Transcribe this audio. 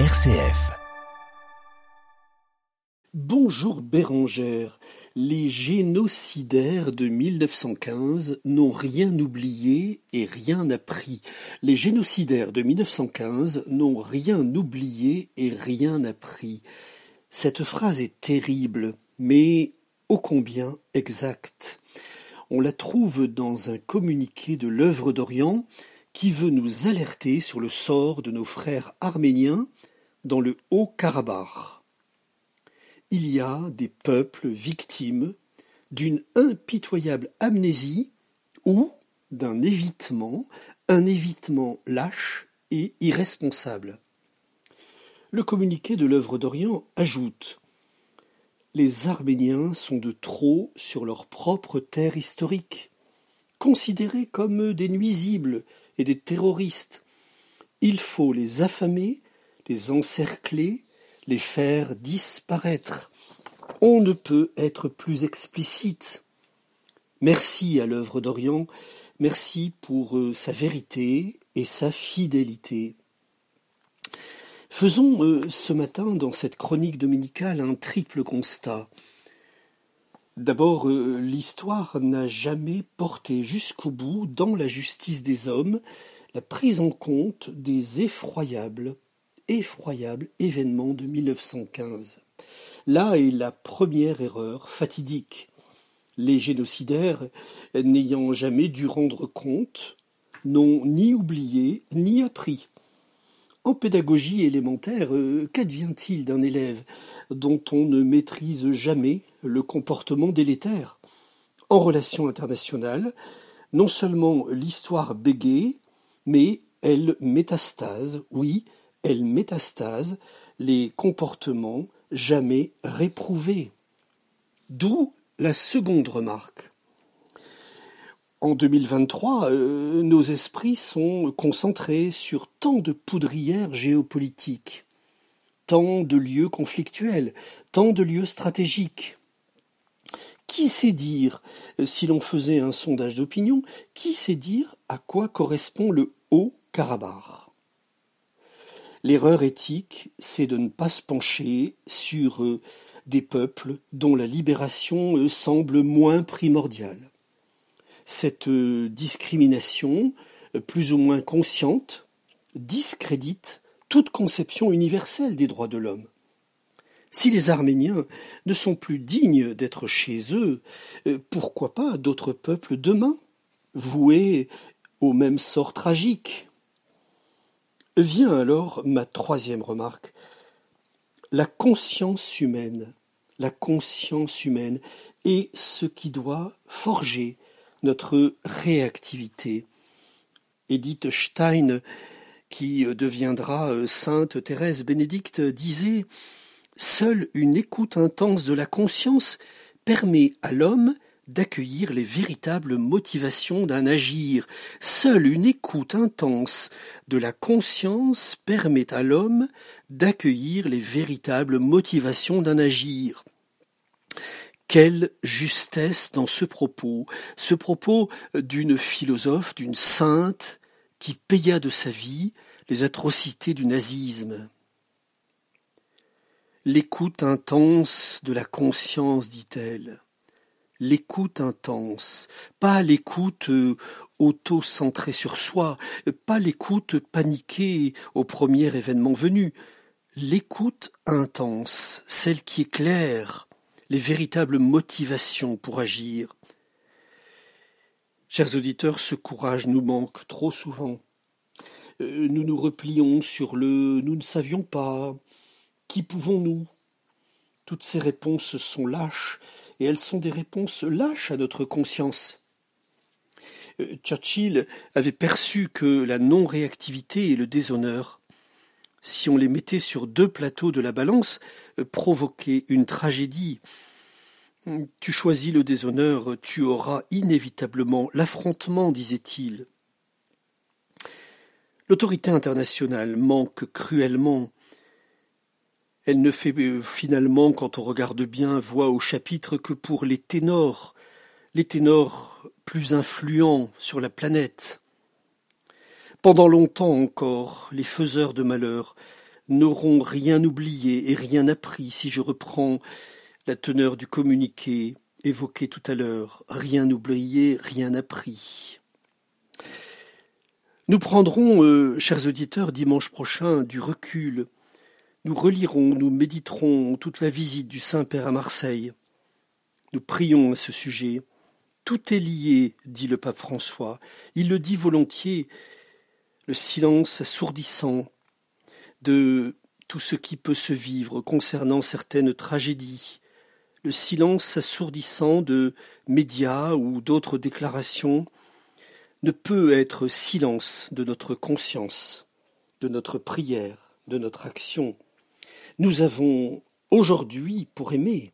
RCF. Bonjour Bérangère. Les génocidaires de 1915 n'ont rien oublié et rien appris. Les génocidaires de 1915 n'ont rien oublié et rien appris. Cette phrase est terrible, mais ô combien exacte. On la trouve dans un communiqué de l'œuvre d'Orient qui veut nous alerter sur le sort de nos frères arméniens dans le Haut-Karabakh. Il y a des peuples victimes d'une impitoyable amnésie ou d'un évitement, un évitement lâche et irresponsable. Le communiqué de l'œuvre d'Orient ajoute Les Arméniens sont de trop sur leur propre terre historique, considérés comme des nuisibles et des terroristes. Il faut les affamer, les encercler, les faire disparaître. On ne peut être plus explicite. Merci à l'œuvre d'Orient, merci pour euh, sa vérité et sa fidélité. Faisons euh, ce matin dans cette chronique dominicale un triple constat. D'abord, euh, l'histoire n'a jamais porté jusqu'au bout, dans la justice des hommes, la prise en compte des effroyables, effroyables événements de 1915. Là est la première erreur fatidique. Les génocidaires, n'ayant jamais dû rendre compte, n'ont ni oublié ni appris. En pédagogie élémentaire, euh, qu'advient-il d'un élève dont on ne maîtrise jamais le comportement délétère En relation internationale, non seulement l'histoire bégaye, mais elle métastase, oui, elle métastase les comportements jamais réprouvés. D'où la seconde remarque. En 2023, euh, nos esprits sont concentrés sur tant de poudrières géopolitiques, tant de lieux conflictuels, tant de lieux stratégiques. Qui sait dire, euh, si l'on faisait un sondage d'opinion, qui sait dire à quoi correspond le Haut-Karabakh L'erreur éthique, c'est de ne pas se pencher sur euh, des peuples dont la libération semble moins primordiale cette euh, discrimination, euh, plus ou moins consciente, discrédite toute conception universelle des droits de l'homme. Si les Arméniens ne sont plus dignes d'être chez eux, euh, pourquoi pas d'autres peuples demain, voués au même sort tragique Vient alors ma troisième remarque. La conscience humaine, la conscience humaine est ce qui doit forger notre réactivité. Edith Stein, qui deviendra euh, sainte Thérèse Bénédicte, disait Seule une écoute intense de la conscience permet à l'homme d'accueillir les véritables motivations d'un agir. Seule une écoute intense de la conscience permet à l'homme d'accueillir les véritables motivations d'un agir. Quelle justesse dans ce propos, ce propos d'une philosophe, d'une sainte, qui paya de sa vie les atrocités du nazisme. L'écoute intense de la conscience, dit-elle. L'écoute intense, pas l'écoute euh, auto-centrée sur soi, pas l'écoute paniquée au premier événement venu, l'écoute intense, celle qui est claire, les véritables motivations pour agir. Chers auditeurs, ce courage nous manque trop souvent. Euh, nous nous replions sur le nous ne savions pas. Qui pouvons-nous? Toutes ces réponses sont lâches, et elles sont des réponses lâches à notre conscience. Euh, Churchill avait perçu que la non-réactivité et le déshonneur si on les mettait sur deux plateaux de la balance, euh, provoquer une tragédie. Tu choisis le déshonneur, tu auras inévitablement l'affrontement, disait-il. L'autorité internationale manque cruellement. Elle ne fait euh, finalement, quand on regarde bien, voix au chapitre que pour les ténors, les ténors plus influents sur la planète. Pendant longtemps encore, les faiseurs de malheur n'auront rien oublié et rien appris si je reprends la teneur du communiqué évoqué tout à l'heure. Rien oublié, rien appris. Nous prendrons, euh, chers auditeurs, dimanche prochain du recul. Nous relirons, nous méditerons toute la visite du Saint-Père à Marseille. Nous prions à ce sujet. Tout est lié, dit le pape François. Il le dit volontiers. Le silence assourdissant de tout ce qui peut se vivre concernant certaines tragédies, le silence assourdissant de médias ou d'autres déclarations ne peut être silence de notre conscience, de notre prière, de notre action. Nous avons aujourd'hui pour aimer,